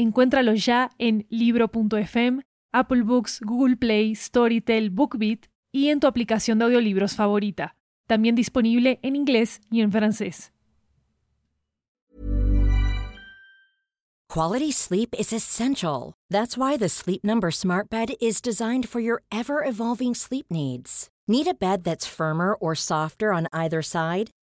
Encuéntralo ya en libro.fm, Apple Books, Google Play, Storytel, BookBeat y en tu aplicación de audiolibros favorita. También disponible en inglés y en francés. Quality sleep is essential. That's why the Sleep Number Smart Bed is designed for your ever evolving sleep needs. Need a bed that's firmer or softer on either side?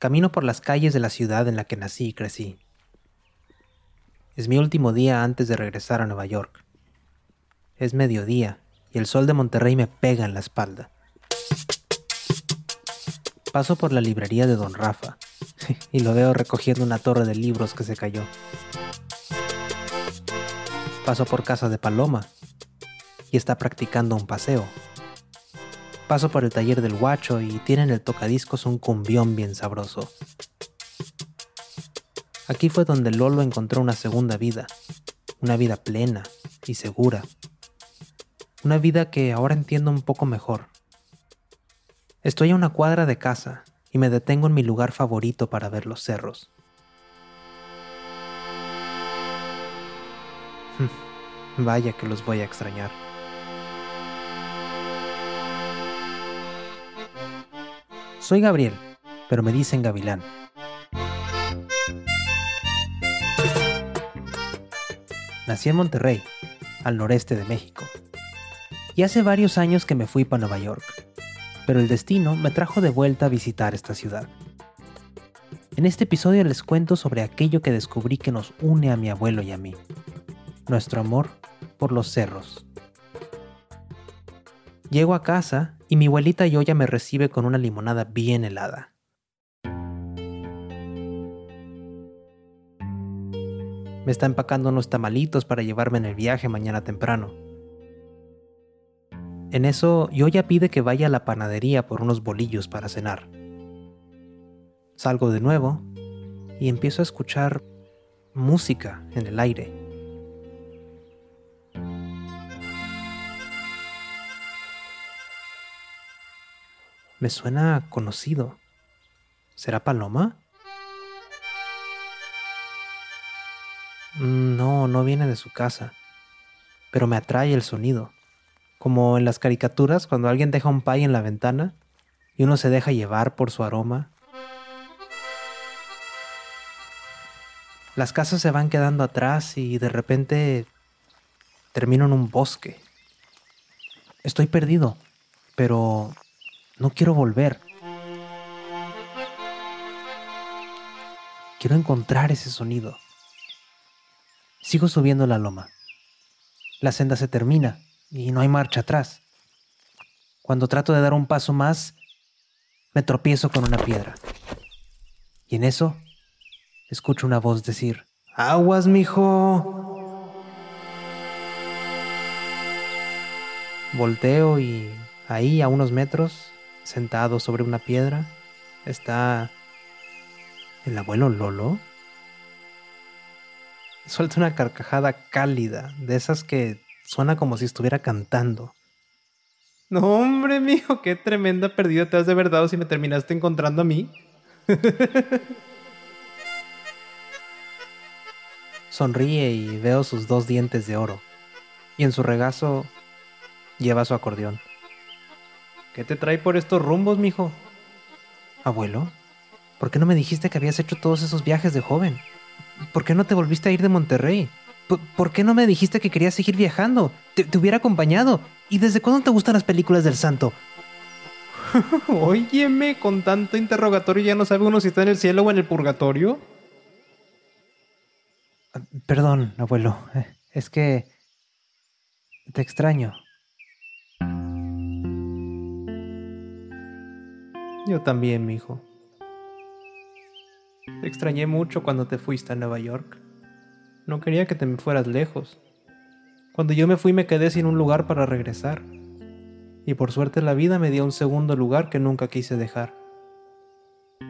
Camino por las calles de la ciudad en la que nací y crecí. Es mi último día antes de regresar a Nueva York. Es mediodía y el sol de Monterrey me pega en la espalda. Paso por la librería de Don Rafa y lo veo recogiendo una torre de libros que se cayó. Paso por casa de Paloma y está practicando un paseo. Paso por el taller del guacho y tienen el tocadiscos un cumbión bien sabroso. Aquí fue donde Lolo encontró una segunda vida, una vida plena y segura. Una vida que ahora entiendo un poco mejor. Estoy a una cuadra de casa y me detengo en mi lugar favorito para ver los cerros. Vaya que los voy a extrañar. Soy Gabriel, pero me dicen Gavilán. Nací en Monterrey, al noreste de México. Y hace varios años que me fui para Nueva York, pero el destino me trajo de vuelta a visitar esta ciudad. En este episodio les cuento sobre aquello que descubrí que nos une a mi abuelo y a mí, nuestro amor por los cerros. Llego a casa y mi abuelita Yoya me recibe con una limonada bien helada. Me está empacando unos tamalitos para llevarme en el viaje mañana temprano. En eso, Yoya pide que vaya a la panadería por unos bolillos para cenar. Salgo de nuevo y empiezo a escuchar música en el aire. Me suena conocido. ¿Será Paloma? Mm, no, no viene de su casa. Pero me atrae el sonido. Como en las caricaturas cuando alguien deja un pay en la ventana y uno se deja llevar por su aroma. Las casas se van quedando atrás y de repente termino en un bosque. Estoy perdido, pero no quiero volver. Quiero encontrar ese sonido. Sigo subiendo la loma. La senda se termina y no hay marcha atrás. Cuando trato de dar un paso más, me tropiezo con una piedra. Y en eso, escucho una voz decir, ¡Aguas, mijo! Volteo y ahí, a unos metros, sentado sobre una piedra, está el abuelo Lolo. Suelta una carcajada cálida, de esas que suena como si estuviera cantando. No, hombre, mijo, qué tremenda perdida te has de verdad si me terminaste encontrando a mí. Sonríe y veo sus dos dientes de oro. Y en su regazo lleva su acordeón. ¿Qué te trae por estos rumbos, mijo? Abuelo, ¿por qué no me dijiste que habías hecho todos esos viajes de joven? ¿por qué no te volviste a ir de Monterrey? ¿Por, qué no me dijiste que querías seguir viajando? Te, te hubiera acompañado. ¿Y desde cuándo te gustan las películas del santo? Óyeme, con tanto interrogatorio ya no sabe uno si está en el cielo o en el purgatorio. Perdón, abuelo. Es que... Te extraño. Yo también, mi hijo. Te extrañé mucho cuando te fuiste a Nueva York. No quería que te fueras lejos. Cuando yo me fui me quedé sin un lugar para regresar. Y por suerte la vida me dio un segundo lugar que nunca quise dejar.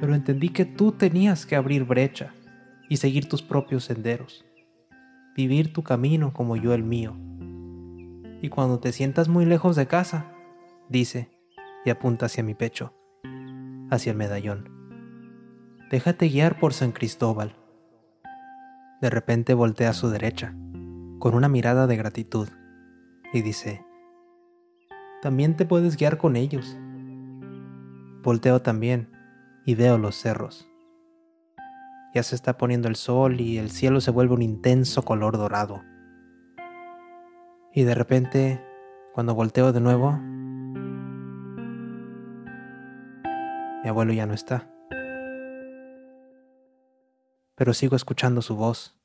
Pero entendí que tú tenías que abrir brecha y seguir tus propios senderos. Vivir tu camino como yo el mío. Y cuando te sientas muy lejos de casa, dice, y apunta hacia mi pecho, hacia el medallón. Déjate guiar por San Cristóbal. De repente voltea a su derecha, con una mirada de gratitud, y dice, también te puedes guiar con ellos. Volteo también y veo los cerros. Ya se está poniendo el sol y el cielo se vuelve un intenso color dorado. Y de repente, cuando volteo de nuevo, mi abuelo ya no está pero sigo escuchando su voz.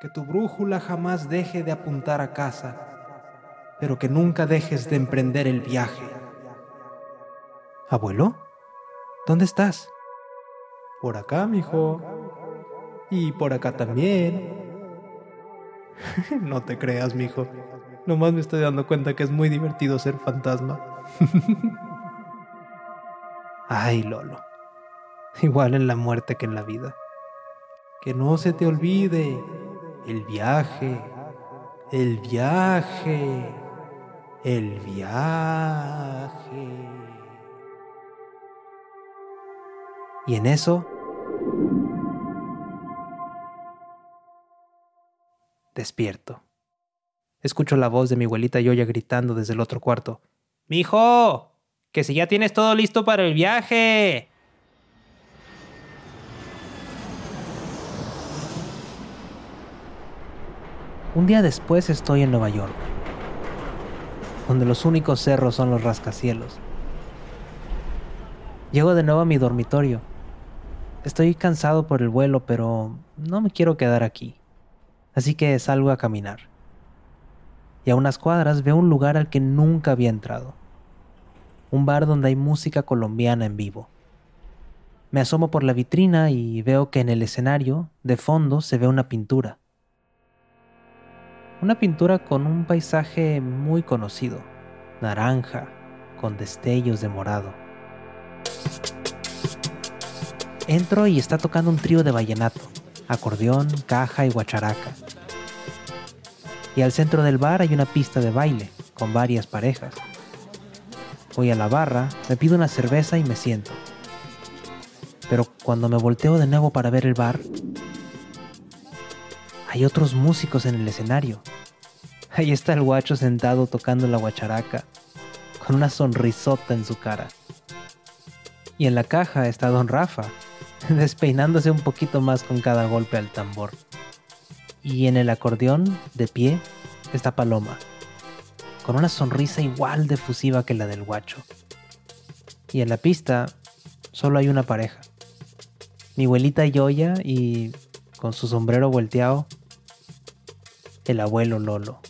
Que tu brújula jamás deje de apuntar a casa, pero que nunca dejes de emprender el viaje. ¿Abuelo? ¿Dónde estás? Por acá, mijo. Y por acá también. no te creas, mijo. Nomás me estoy dando cuenta que es muy divertido ser fantasma. Ay, Lolo igual en la muerte que en la vida. Que no se te olvide el viaje, el viaje, el viaje. Y en eso despierto. Escucho la voz de mi abuelita Yoya gritando desde el otro cuarto. ¡Mijo! ¡Que si ya tienes todo listo para el viaje! Un día después estoy en Nueva York, donde los únicos cerros son los rascacielos. Llego de nuevo a mi dormitorio. Estoy cansado por el vuelo, pero no me quiero quedar aquí. Así que salgo a caminar. Y a unas cuadras veo un lugar al que nunca había entrado. Un bar donde hay música colombiana en vivo. Me asomo por la vitrina y veo que en el escenario, de fondo, se ve una pintura una pintura con un paisaje muy conocido, naranja, con destellos de morado. Entro y está tocando un trío de vallenato, acordeón, caja y guacharaca. Y al centro del bar hay una pista de baile, con varias parejas. Voy a la barra, me pido una cerveza y me siento. Pero cuando me volteo de nuevo para ver el bar, hay otros músicos en el escenario. Ahí está el guacho sentado tocando la guacharaca, con una sonrisota en su cara. Y en la caja está don Rafa, despeinándose un poquito más con cada golpe al tambor. Y en el acordeón, de pie, está Paloma, con una sonrisa igual de fusiva que la del guacho. Y en la pista solo hay una pareja. Mi abuelita Yoya y, con su sombrero volteado, el abuelo Lolo.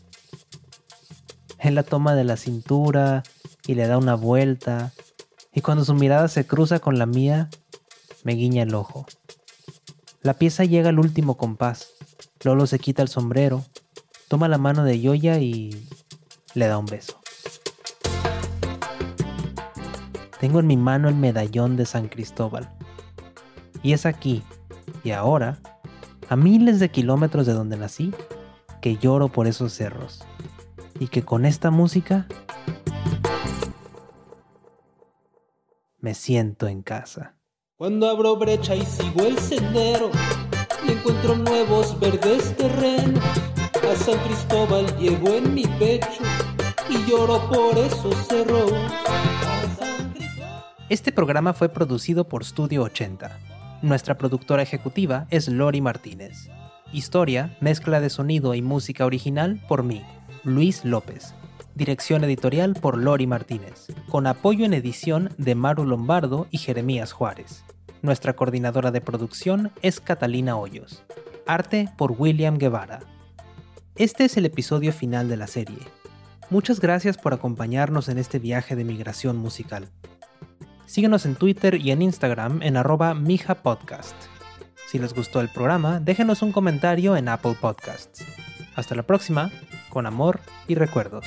Él la toma de la cintura y le da una vuelta, y cuando su mirada se cruza con la mía, me guiña el ojo. La pieza llega al último compás. Lolo se quita el sombrero, toma la mano de Yoya y le da un beso. Tengo en mi mano el medallón de San Cristóbal. Y es aquí, y ahora, a miles de kilómetros de donde nací, que lloro por esos cerros y que con esta música me siento en casa. Cuando abro brecha y sigo el sendero y encuentro nuevos verdes terrenos, a San Cristóbal llego en mi pecho y lloro por esos cerros. Este programa fue producido por Studio 80. Nuestra productora ejecutiva es Lori Martínez. Historia, mezcla de sonido y música original por mí, Luis López. Dirección editorial por Lori Martínez, con apoyo en edición de Maru Lombardo y Jeremías Juárez. Nuestra coordinadora de producción es Catalina Hoyos. Arte por William Guevara. Este es el episodio final de la serie. Muchas gracias por acompañarnos en este viaje de migración musical. Síguenos en Twitter y en Instagram en arroba mijapodcast. Si les gustó el programa, déjenos un comentario en Apple Podcasts. Hasta la próxima, con amor y recuerdos.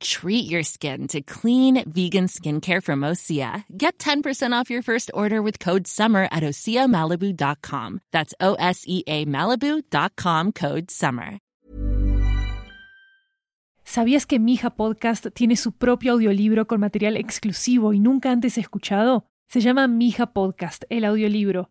Treat your skin to clean, vegan skincare from Osea. Get 10% off your first order with code SUMMER at OseaMalibu.com. That's O S E A Malibu.com code SUMMER. ¿Sabías que Mija Podcast tiene su propio audiolibro con material exclusivo y nunca antes escuchado? Se llama Mija Podcast, el audiolibro.